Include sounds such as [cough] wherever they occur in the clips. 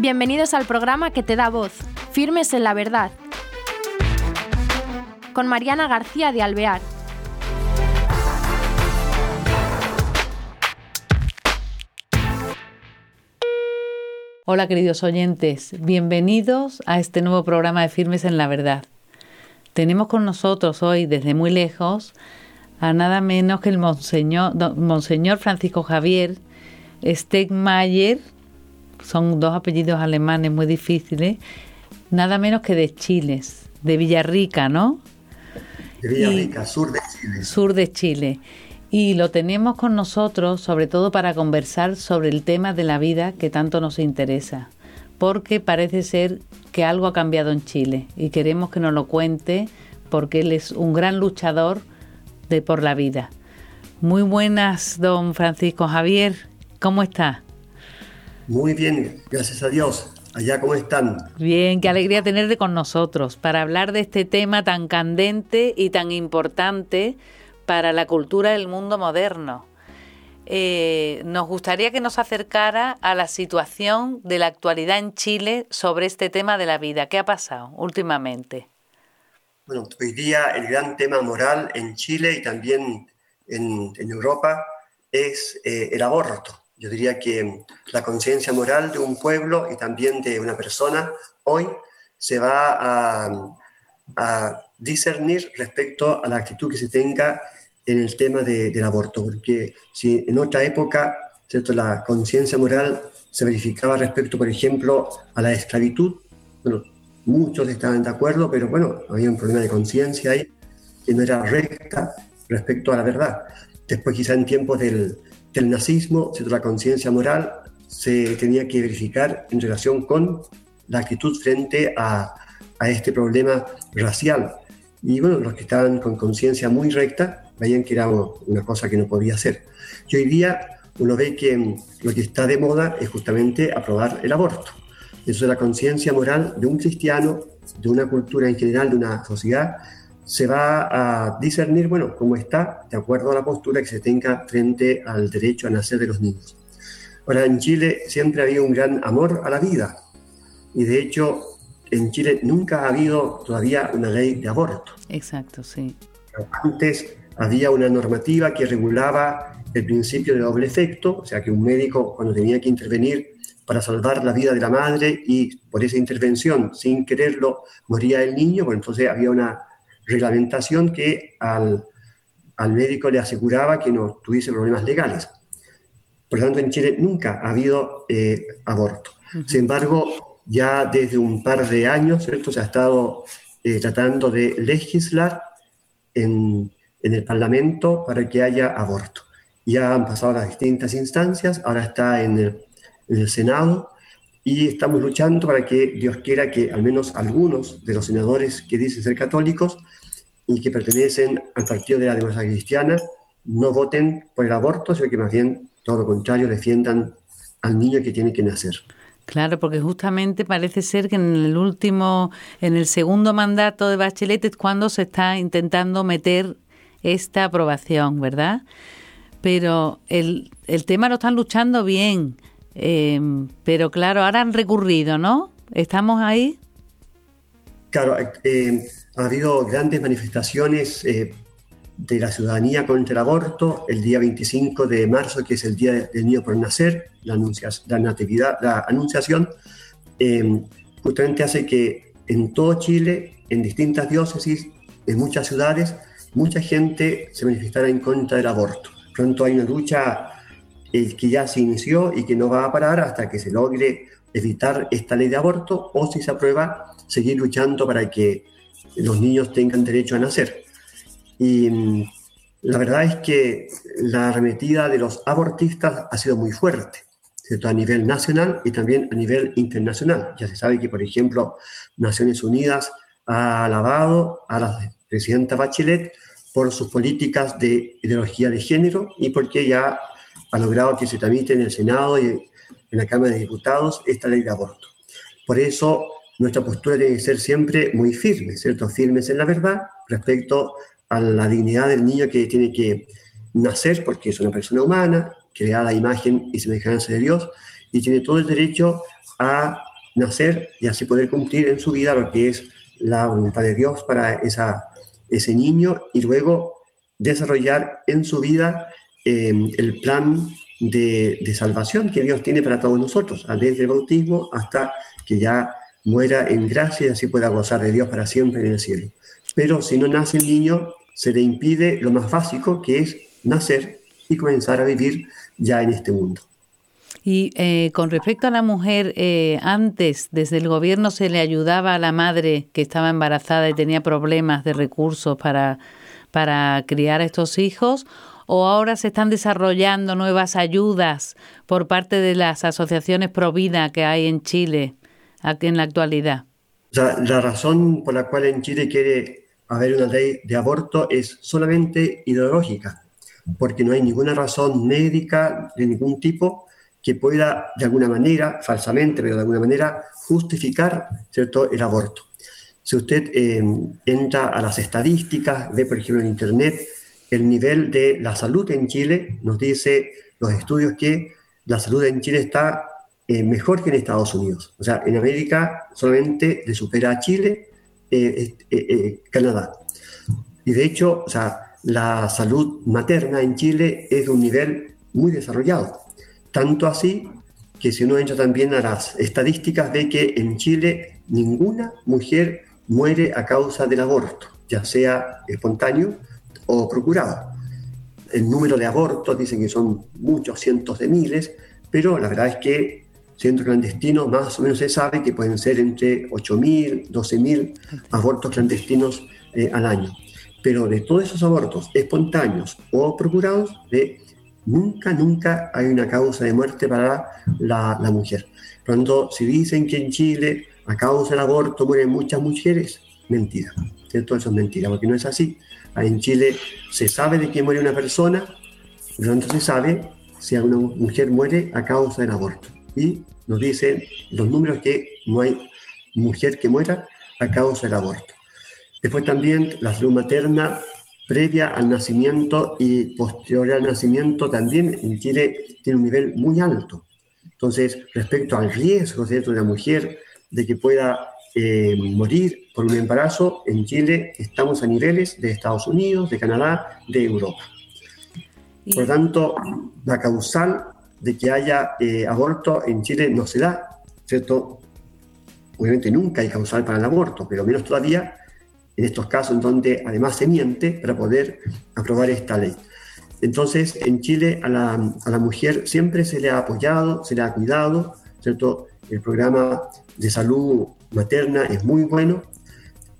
Bienvenidos al programa que te da voz, Firmes en la Verdad, con Mariana García de Alvear. Hola queridos oyentes, bienvenidos a este nuevo programa de Firmes en la Verdad. Tenemos con nosotros hoy desde muy lejos a nada menos que el Monseñor, Francisco Javier Stegmayer, son dos apellidos alemanes muy difíciles, nada menos que de Chiles, de Villarrica, ¿no? De Villarrica, sur de Chile. Sur de Chile. Y lo tenemos con nosotros sobre todo para conversar sobre el tema de la vida que tanto nos interesa, porque parece ser que algo ha cambiado en Chile y queremos que nos lo cuente porque él es un gran luchador de por la vida. Muy buenas, don Francisco Javier, ¿cómo está? Muy bien, gracias a Dios. Allá, ¿cómo están? Bien, qué alegría tenerte con nosotros para hablar de este tema tan candente y tan importante para la cultura del mundo moderno. Eh, nos gustaría que nos acercara a la situación de la actualidad en Chile sobre este tema de la vida. ¿Qué ha pasado últimamente? Bueno, hoy día el gran tema moral en Chile y también en, Europa es eh, el aborto. Yo diría que la conciencia moral de un pueblo y también de una persona hoy se va a, a discernir respecto a la actitud que se tenga en el tema del aborto, porque si en otra época ¿cierto? la conciencia moral se verificaba respecto, por ejemplo, a la esclavitud, bueno, muchos estaban de acuerdo, pero bueno, había un problema de conciencia ahí que no era recta respecto a la verdad. Después quizá en tiempos del, del nazismo, ¿cierto? la conciencia moral se tenía que verificar en relación con la actitud frente a, a este problema racial. Y bueno, los que estaban con conciencia muy recta veían que era una cosa que no podía hacer. Y hoy día uno ve que lo que está de moda es justamente aprobar el aborto. Eso es la conciencia moral de un cristiano, de una cultura en general, de una sociedad, se va a discernir, bueno, cómo está, de acuerdo a la postura que se tenga frente al derecho a nacer de los niños. Ahora, en Chile siempre ha habido un gran amor a la vida. Y de hecho, en Chile nunca ha habido todavía una ley de aborto. Exacto, sí. Antes había una normativa que regulaba el principio de doble efecto, o sea que un médico cuando tenía que intervenir para salvar la vida de la madre y por esa intervención, sin quererlo, moría el niño, pues entonces había una reglamentación que al, al médico le aseguraba que no tuviese problemas legales. Por lo tanto, en Chile nunca ha habido eh, aborto. Sin embargo, ya desde un par de años, ¿cierto? se ha estado eh, tratando de legislar en, en el Parlamento para que haya aborto. Ya han pasado las distintas instancias, ahora está en el, en el Senado y estamos luchando para que Dios quiera que al menos algunos de los senadores que dicen ser católicos y que pertenecen al partido de la democracia cristiana no voten por el aborto, sino que más bien todo lo contrario defiendan al niño que tiene que nacer. Claro, porque justamente parece ser que en el último, en el segundo mandato de Bachelet es cuando se está intentando meter esta aprobación, ¿verdad? Pero el, el tema lo están luchando bien, eh, pero claro, ahora han recurrido, ¿no? ¿Estamos ahí? Claro, eh, ha habido grandes manifestaciones eh, de la ciudadanía contra el aborto el día 25 de marzo, que es el Día del Niño por Nacer, la, la, natividad, la anunciación, justamente hace que en todo Chile, en distintas diócesis, en muchas ciudades, mucha gente se manifestará en contra del aborto. Pronto hay una lucha eh, que ya se inició y que no va a parar hasta que se logre evitar esta ley de aborto o si se aprueba, seguir luchando para que los niños tengan derecho a nacer. Y mm, la verdad es que la arremetida de los abortistas ha sido muy fuerte, ¿cierto? a nivel nacional y también a nivel internacional. Ya se sabe que, por ejemplo, Naciones Unidas ha alabado a la presidenta Bachelet por sus políticas de ideología de género y porque ya ha logrado que se tramite en el Senado y en la Cámara de Diputados esta ley de aborto. Por eso nuestra postura tiene que ser siempre muy firme, ¿cierto? Firmes en la verdad respecto a la dignidad del niño que tiene que nacer porque es una persona humana, creada a imagen y semejanza de Dios y tiene todo el derecho a nacer y así poder cumplir en su vida lo que es la voluntad de Dios para esa, ese niño y luego desarrollar en su vida eh, el plan de, de, salvación que Dios tiene para todos nosotros, desde el bautismo hasta que ya muera en gracia y así pueda gozar de Dios para siempre en el cielo. Pero si no nace el niño, se le impide lo más básico, que es nacer y comenzar a vivir ya en este mundo. Y eh, con respecto a la mujer, eh, antes desde el gobierno se le ayudaba a la madre que estaba embarazada y tenía problemas de recursos para, para criar a estos hijos, o ahora se están desarrollando nuevas ayudas por parte de las asociaciones pro vida que hay en Chile en la actualidad. la razón por la cual en Chile quiere haber una ley de aborto es solamente ideológica, porque no hay ninguna razón médica de ningún tipo que pueda de alguna manera, falsamente, pero de alguna manera, justificar ¿cierto? el aborto. Si usted eh, entra a las estadísticas, ve por ejemplo en Internet el nivel de la salud en Chile, nos dice los estudios que la salud en Chile está eh, mejor que en Estados Unidos. O sea, en América solamente le supera a Chile, eh, Canadá. Y de hecho, o sea, la salud materna en Chile es de un nivel muy desarrollado. Tanto así que si uno entra también a las estadísticas ve que en Chile ninguna mujer muere a causa del aborto, ya sea espontáneo o procurado. El número de abortos dicen que son muchos cientos de miles, pero la verdad es que siendo clandestinos más o menos se sabe que pueden ser entre 8.000, 12.000 abortos clandestinos eh, al año. Pero de todos esos abortos espontáneos o procurados, de Nunca, nunca hay una causa de muerte para la, mujer. Cuando si dicen que en Chile a causa del aborto mueren muchas mujeres, mentira. ¿cierto? Eso es mentira, porque no es así. En Chile se sabe de que muere una persona, pero no se sabe si una mujer muere a causa del aborto. Y nos dicen los números que no hay mujer que muera a causa del aborto. Después también la salud materna previa al nacimiento y posterior al nacimiento también en Chile tiene un nivel muy alto. Entonces, respecto al riesgo de una mujer de que pueda eh, morir por un embarazo, en Chile estamos a niveles de Estados Unidos, de Canadá, de Europa. Por lo tanto, la causal de que haya eh, aborto en Chile no se da, ¿cierto? Obviamente nunca hay causal para el aborto, pero menos todavía en estos casos en donde además se miente para poder aprobar esta ley. Entonces, en Chile a la, a la mujer siempre se le ha apoyado, se le ha cuidado, ¿cierto? El programa de salud materna es muy bueno,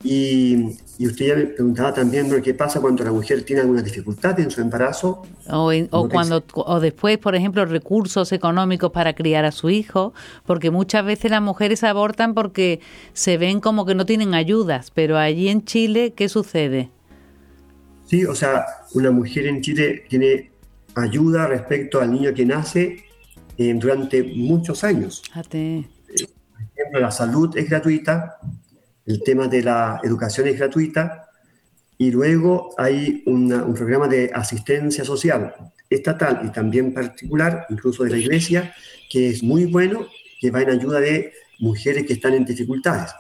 y, usted ya me preguntaba también qué pasa cuando la mujer tiene alguna dificultad en su embarazo. O, o cuando o después, por ejemplo, recursos económicos para criar a su hijo, porque muchas veces las mujeres abortan porque se ven como que no tienen ayudas, pero allí en Chile, ¿qué sucede? Sí, o sea, una mujer en Chile tiene ayuda respecto al niño que nace eh, durante muchos años. Por ejemplo, la salud es gratuita, el tema de la educación es gratuita y luego hay un programa de asistencia social estatal y también particular, incluso de la iglesia, que es muy bueno, que va en ayuda de mujeres que están en dificultades.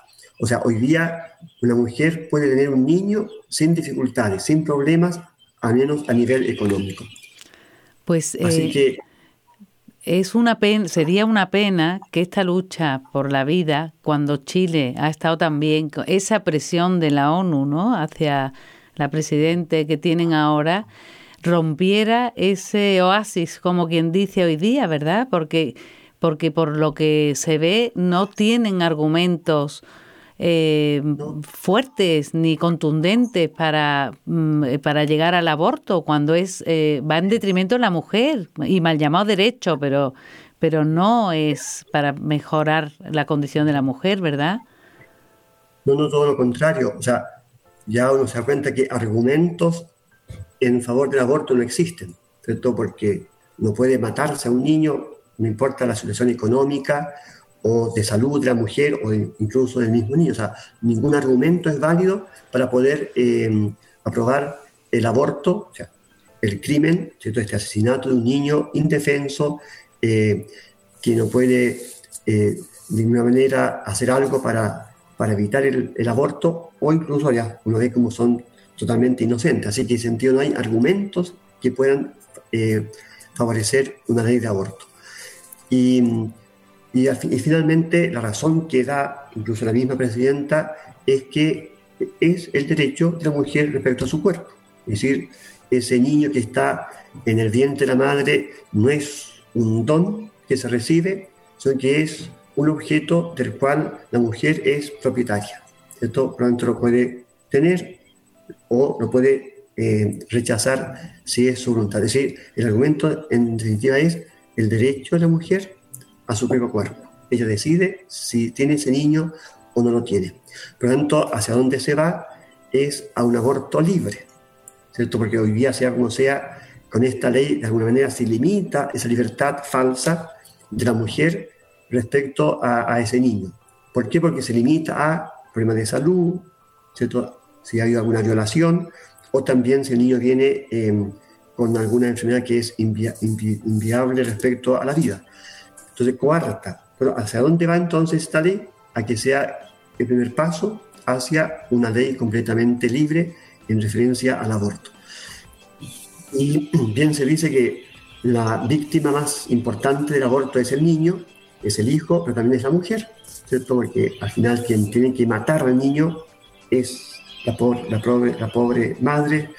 O sea, hoy día una mujer puede tener un niño sin dificultades, sin problemas, al menos a nivel económico. Pues Así eh, que es una pena, sería una pena que esta lucha por la vida, cuando Chile ha estado también con esa presión de la ONU, ¿no? hacia la presidente que tienen ahora, rompiera ese oasis, como quien dice hoy día, ¿verdad? Porque porque por lo que se ve no tienen argumentos eh, fuertes ni contundentes para, mm, eh, para llegar al aborto, cuando es eh, va en detrimento de la mujer y mal llamado derecho, pero, pero no es para mejorar la condición de la mujer, ¿verdad? No, no, todo lo contrario. O sea, ya uno se da cuenta que argumentos en favor del aborto no existen, ¿cierto? Porque no puede matarse a un niño, no importa la situación económica o de salud de la mujer o incluso del mismo niño. O sea, ningún argumento es válido para poder eh, aprobar el aborto, o sea, el crimen, ¿cierto? este asesinato de un niño indefenso eh, que no puede eh, de alguna manera hacer algo para, para evitar el, aborto o incluso ya uno ve como son totalmente inocentes. Así que en sentido no hay argumentos que puedan eh, favorecer una ley de aborto. Y, y, y, finalmente la razón que da incluso la misma presidenta es que es el derecho de la mujer respecto a su cuerpo. Es decir, ese niño que está en el vientre de la madre no es un don que se recibe, sino que es un objeto del cual la mujer es propietaria. Esto tanto, lo puede tener o lo puede eh, rechazar si es su voluntad. Es decir, el argumento en definitiva es el derecho de la mujer a su propio cuerpo. Ella decide si tiene ese niño o no lo tiene. Por lo tanto, hacia dónde se va es a un aborto libre, ¿cierto? Porque hoy día, sea como sea, con esta ley de alguna manera se limita esa libertad falsa de la mujer respecto a, ese niño. ¿Por qué? Porque se limita a problemas de salud, ¿cierto? si ha habido alguna violación, o también si el niño viene em, con alguna enfermedad que es inviable respecto a la vida. Entonces, cuarta. Pero ¿hacia dónde va entonces esta ley? A que sea el primer paso hacia una ley completamente libre en referencia al aborto. Y [clears throat] bien se dice que la víctima más importante del aborto es el niño, es el hijo, pero también es la mujer, ¿cierto? Porque al final quien tiene que matar al niño es la pobre, la pobre, la pobre madre,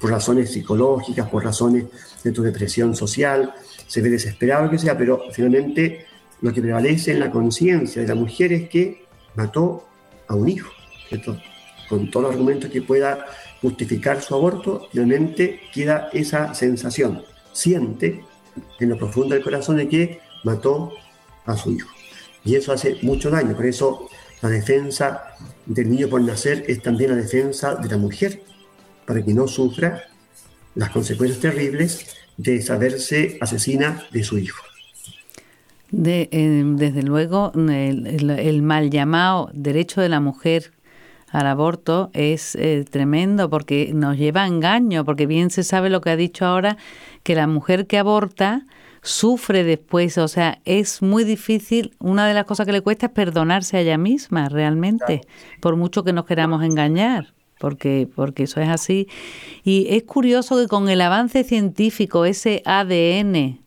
por razones psicológicas, por razones de tu depresión social, se ve desesperado, que sea, pero finalmente lo que prevalece en la conciencia de la mujer es que mató a un hijo. Con todos los argumentos que pueda justificar su aborto, finalmente queda esa sensación, siente en lo profundo del corazón de que mató a su hijo. Y eso hace mucho daño, por eso la defensa del niño por nacer es también la defensa de la mujer, para que no sufra las consecuencias terribles de saberse asesina de su hijo. De, eh, desde luego, el, mal llamado derecho de la mujer al aborto es eh, tremendo porque nos lleva a engaño, porque bien se sabe lo que ha dicho ahora, que la mujer que aborta sufre después, o sea, es muy difícil, una de las cosas que le cuesta es perdonarse a ella misma realmente, por mucho que nos queramos engañar. Porque, porque eso es así. Y es curioso que con el avance científico, ese ADN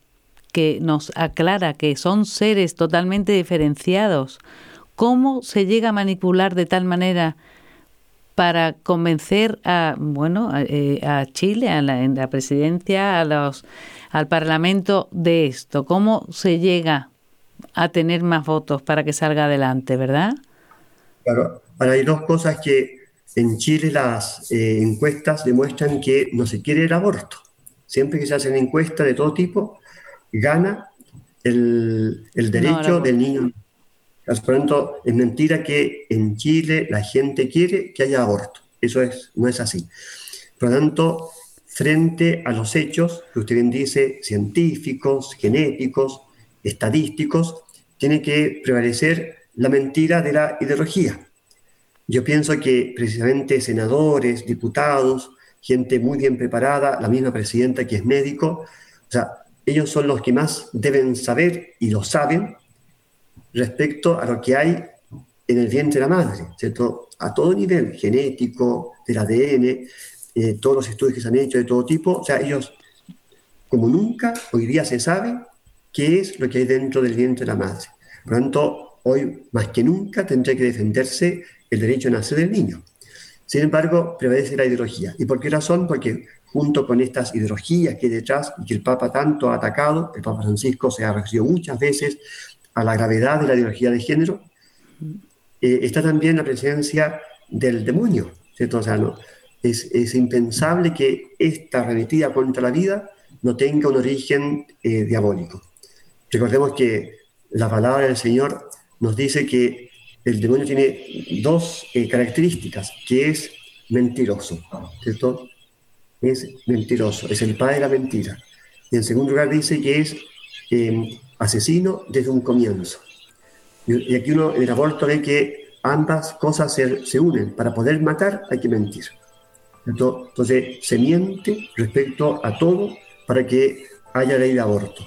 que nos aclara que son seres totalmente diferenciados, ¿cómo se llega a manipular de tal manera para convencer a bueno a, eh, Chile, a la, la, presidencia, a los, al Parlamento de esto? ¿Cómo se llega a tener más votos para que salga adelante, verdad? Claro, ahora hay dos cosas que en Chile las eh, encuestas demuestran que no se quiere el aborto. Siempre que se hacen encuestas de todo tipo, gana el, el derecho del niño por lo tanto, es mentira que en Chile la gente quiere que haya aborto. Eso es, no es así. Por lo tanto, frente a los hechos que usted bien dice, científicos, genéticos, estadísticos, tiene que prevalecer la mentira de la ideología. Yo pienso que precisamente senadores, diputados, gente muy bien preparada, la misma presidenta que es médico, o sea, ellos son los que más deben saber y lo saben respecto a lo que hay en el vientre de la madre, ¿cierto? A todo nivel, genético, del ADN, eh, todos los estudios que se han hecho de todo tipo, o sea, ellos, como nunca, hoy día se sabe qué es lo que hay dentro del vientre de la madre. Por lo tanto, hoy más que nunca tendrá que defenderse el derecho a nacer del niño. Sin embargo, prevalece la ideología. ¿Y por qué razón? Porque junto con estas ideologías que hay detrás y que el Papa tanto ha atacado, el Papa Francisco se ha referido muchas veces a la gravedad de la ideología de género, eh, está también la presencia del demonio. ¿cierto? No, es, impensable que esta remitida contra la vida no tenga un origen eh, diabólico. Recordemos que la palabra del Señor nos dice que el demonio tiene dos eh, características, que es mentiroso, ¿cierto? Es mentiroso, es el padre de la mentira. Y en segundo lugar dice que es asesino desde un comienzo. Y aquí uno en el aborto ve que ambas cosas se, unen. Para poder matar hay que mentir. Entonces se miente respecto a todo para que haya ley de aborto.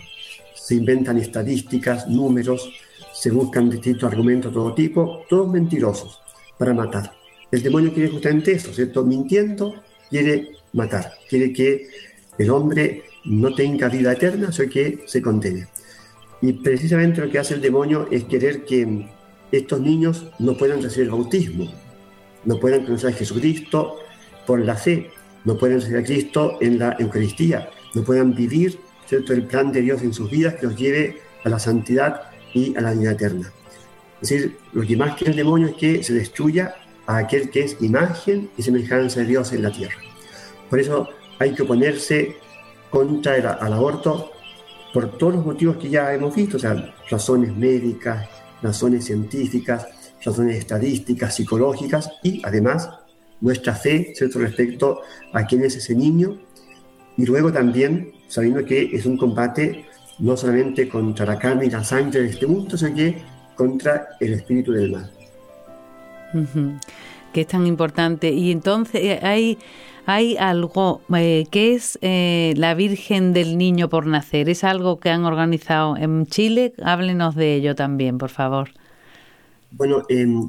Se inventan estadísticas, números, se buscan distintos argumentos de todo tipo, todos mentirosos, para matar. El demonio quiere justamente eso, ¿cierto? Mintiendo, quiere matar, quiere que el hombre no tenga vida eterna, sino que se condene. Y precisamente lo que hace el demonio es querer que estos niños no puedan recibir el bautismo, no puedan conocer a Jesucristo por la fe, no puedan recibir a Cristo en la Eucaristía, no puedan vivir ¿cierto? el plan de Dios en sus vidas que los lleve a la santidad y a la vida eterna. Es decir, lo que más quiere el demonio es que se destruya a aquel que es imagen y semejanza de Dios en la tierra. Por eso hay que oponerse contra el, al aborto por todos los motivos que ya hemos visto, o sea, razones médicas, razones científicas, razones estadísticas, psicológicas y además nuestra fe ¿cierto? respecto a quién es ese niño y luego también sabiendo que es un combate no solamente contra la carne y la sangre de este mundo, sino que contra el espíritu del mal. Que es tan importante. Y entonces eh, hay, hay algo eh, que es eh, la Virgen del Niño por Nacer. ¿Es algo que han organizado en Chile? Háblenos de ello también, por favor. Bueno,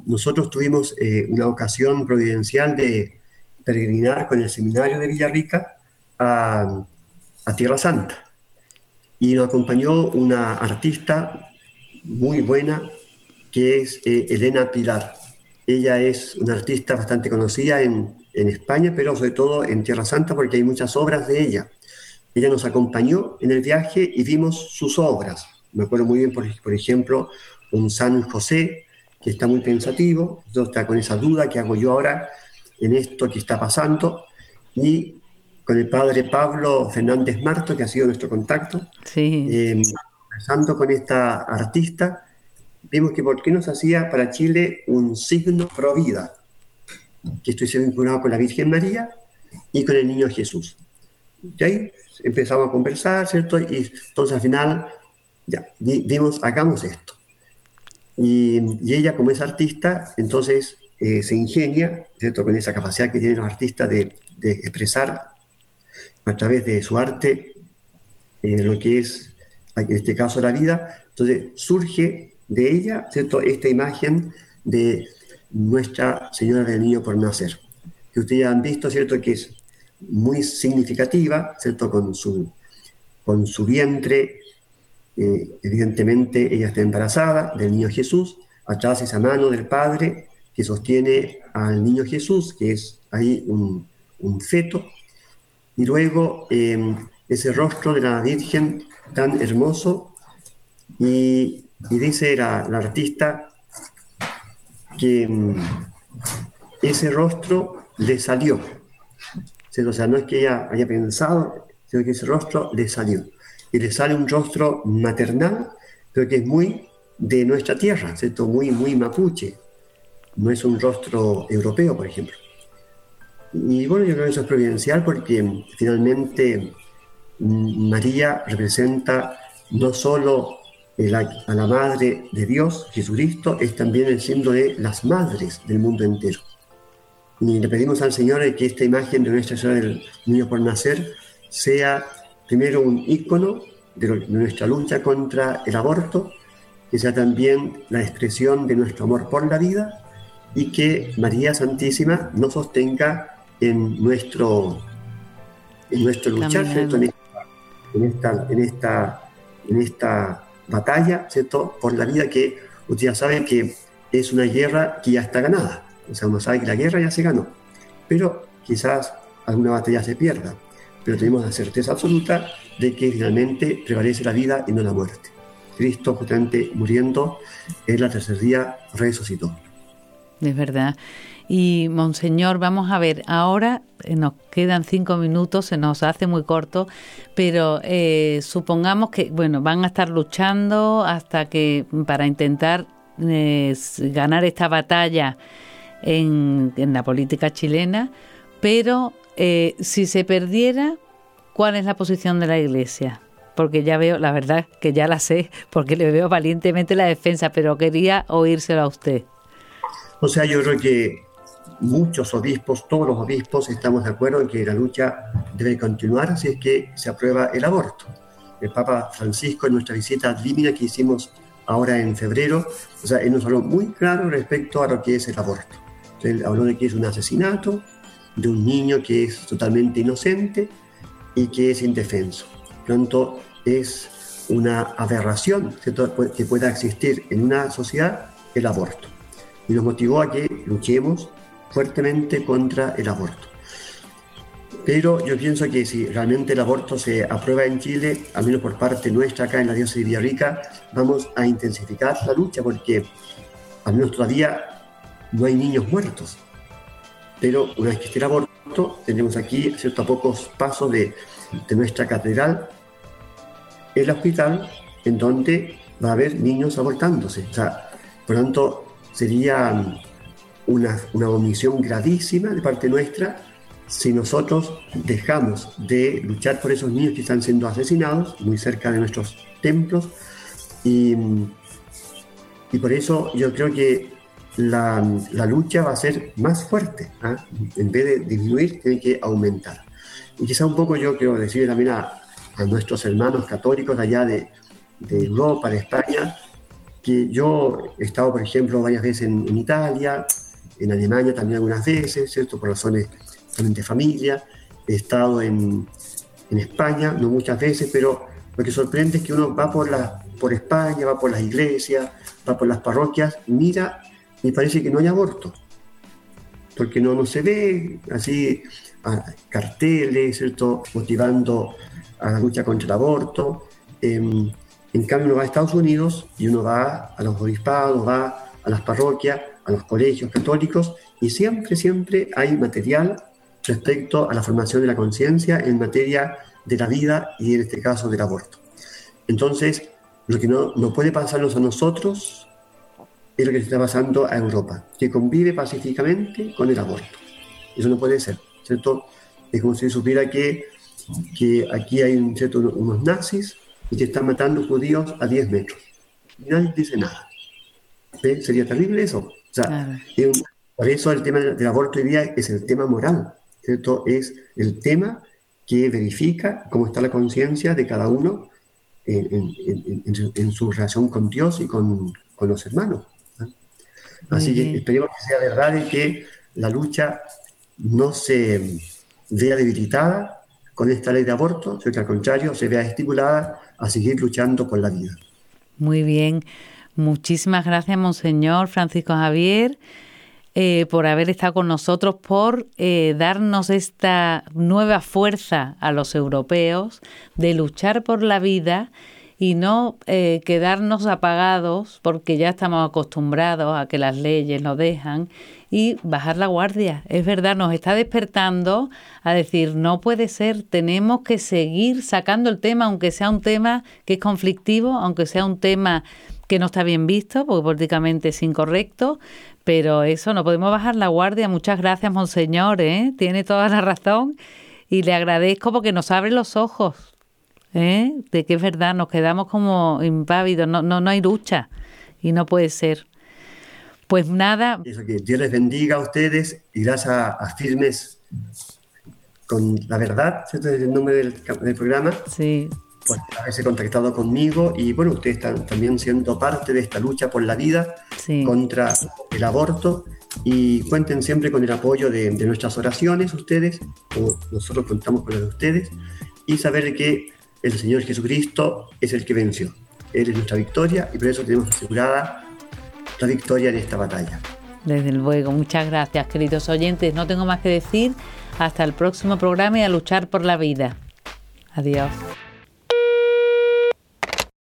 nosotros tuvimos una ocasión providencial de peregrinar con el seminario de Villarrica a, a Tierra Santa y nos acompañó una artista muy buena que es eh, Elena Pilar. Ella es una artista bastante conocida en, en, España, pero sobre todo en Tierra Santa porque hay muchas obras de ella. Ella nos acompañó en el viaje y vimos sus obras. Me acuerdo muy bien, por, por ejemplo, un San José que está muy pensativo, está con esa duda que hago yo ahora en esto que está pasando, y con el padre Pablo Fernández Marto, que ha sido nuestro contacto. Sí. Eh, conversando con esta artista, vimos que por qué nos hacía para Chile un signo pro vida, que estoy vinculado con la Virgen María y con el niño Jesús. Y ahí empezamos a conversar, ¿cierto? Y entonces al final, ya, vimos, hagamos esto. Y, ella, como es artista, entonces eh, se ingenia, ¿cierto? Con esa capacidad que tienen los artistas de, de expresar a través de su arte en lo que es, en este caso, la vida. Entonces surge de ella, ¿cierto?, esta imagen de Nuestra Señora del Niño por Nacer, que ustedes han visto, ¿cierto?, que es muy significativa, ¿cierto?, con su, con su vientre, eh, evidentemente ella está embarazada del niño Jesús, atrás esa mano del Padre que sostiene al niño Jesús, que es ahí un, un feto, y luego em, ese rostro de la Virgen tan hermoso y, dice la, artista que em, ese rostro le salió. O sea, no es que ella haya pensado, sino que ese rostro le salió. Y le sale un rostro maternal, pero que es muy de nuestra tierra, ¿cierto? Muy, muy mapuche. No es un rostro europeo, por ejemplo. Y bueno, yo creo que eso es providencial porque finalmente mm, María representa no solo a la Madre de Dios, Jesucristo, es también el símbolo de las madres del mundo entero. Y le pedimos al Señor que esta imagen de Nuestra Señora del Niño por Nacer sea primero un ícono de, nuestra lucha contra el aborto, que sea también la expresión de nuestro amor por la vida y que María Santísima nos sostenga en nuestro, en nuestro luchar, En, esta, en, esta, en, esta, batalla, ¿cierto? Por la vida que ustedes ya saben que es una guerra que ya está ganada. O sea, uno sabe que la guerra ya se ganó, pero quizás alguna batalla se pierda. Pero tenemos la certeza absoluta de que finalmente prevalece la vida y no la muerte. Cristo, justamente muriendo, en la tercer día resucitó. Es verdad. Y Monseñor, vamos a ver, ahora eh, nos quedan cinco minutos, se nos hace muy corto, pero eh, supongamos que, bueno, van a estar luchando hasta que, para intentar eh, ganar esta batalla en, en, la política chilena, pero si se perdiera, ¿cuál es la posición de la Iglesia? Porque ya veo, la verdad que ya la sé, [laughs] porque le veo valientemente la defensa, pero quería oírselo a usted. O sea, yo creo que muchos obispos, todos los obispos, estamos de acuerdo en que la lucha debe continuar si es que se aprueba el aborto. El Papa Francisco, en nuestra visita a Límina que hicimos ahora en febrero, o sea, él nos habló muy claro respecto a lo que es el aborto. Él habló de que es un asesinato de un niño que es totalmente inocente y que es indefenso. Pronto es una aberración que pueda existir en una sociedad el aborto. Y nos motivó a que luchemos fuertemente contra el aborto. Pero yo pienso que si realmente el aborto se aprueba en Chile, al menos por parte nuestra acá en la diócesis de Villarrica, vamos a intensificar la lucha porque al menos todavía no hay niños muertos. Pero una vez que esté el aborto, tenemos aquí, cierto, a pocos pasos de, nuestra catedral, el hospital en donde va a haber niños abortándose. O sea, por tanto, sería una, una omisión gravísima de parte nuestra si nosotros dejamos de luchar por esos niños que están siendo asesinados muy cerca de nuestros templos. Y, y por eso yo creo que la, la, lucha va a ser más fuerte. ¿ah? En vez de disminuir, tiene que aumentar. Y quizá un poco yo quiero decir también a, a nuestros hermanos católicos allá de, de, Europa, de España, que yo he estado, por ejemplo, varias veces en, en Italia, en Alemania también algunas veces, ¿cierto? Por razones de familia. He estado en, en, España, no muchas veces, pero lo que sorprende es que uno va por, la, por España, va por las iglesias, va por las parroquias, mira y parece que no hay aborto. Porque no, no se ve así carteles, ¿cierto? Motivando a la lucha contra el aborto. Eh, en cambio, uno va a Estados Unidos y uno va a los obispados, va a las parroquias, a los colegios católicos y siempre, siempre hay material respecto a la formación de la conciencia en materia de la vida y en este caso del aborto. Entonces, lo que no, no puede pasarnos a nosotros es lo que está pasando a Europa, que convive pacíficamente con el aborto. Eso no puede ser, ¿cierto? Es como si supiera que, que aquí hay un, ¿cierto? unos nazis y que están matando judíos a 10 metros. Nadie dice nada. Sería terrible eso. O sea, claro. un, por eso el tema del aborto hoy día es el tema moral, ¿cierto? Es el tema que verifica cómo está la conciencia de cada uno en, en, en, en, su relación con Dios y con, con los hermanos. Así que esperemos que sea verdad y que la lucha no se vea debilitada con esta ley de aborto, sino que al contrario se vea estimulada a seguir luchando por la vida. Muy bien. Muchísimas gracias, Monseñor Francisco Javier. Eh, por haber estado con nosotros, por eh, darnos esta nueva fuerza a los europeos de luchar por la vida y no eh, quedarnos apagados porque ya estamos acostumbrados a que las leyes nos dejan y bajar la guardia. Es verdad, nos está despertando a decir, no puede ser, tenemos que seguir sacando el tema, aunque sea un tema que es conflictivo, aunque sea un tema que no está bien visto, porque políticamente es incorrecto, pero eso, no podemos bajar la guardia. Muchas gracias, Monseñor, ¿eh? tiene toda la razón y le agradezco porque nos abre los ojos ¿eh? de que es verdad, nos quedamos como impávidos, no, no, no hay lucha y no puede ser. Pues nada. Eso, que Dios les bendiga a ustedes y gracias a, Firmes con la verdad, ¿cierto? Es el nombre del, del programa. Sí. Por haberse contactado conmigo y bueno, ustedes están también siendo parte de esta lucha por la vida sí. contra el aborto y cuenten siempre con el apoyo de, de nuestras oraciones ustedes, o nosotros contamos con las de ustedes y saber que el Señor Jesucristo es el que venció. Él es nuestra victoria y por eso tenemos asegurada la victoria en esta batalla. Desde luego, muchas gracias, queridos oyentes. No tengo más que decir. Hasta el próximo programa y a luchar por la vida. Adiós.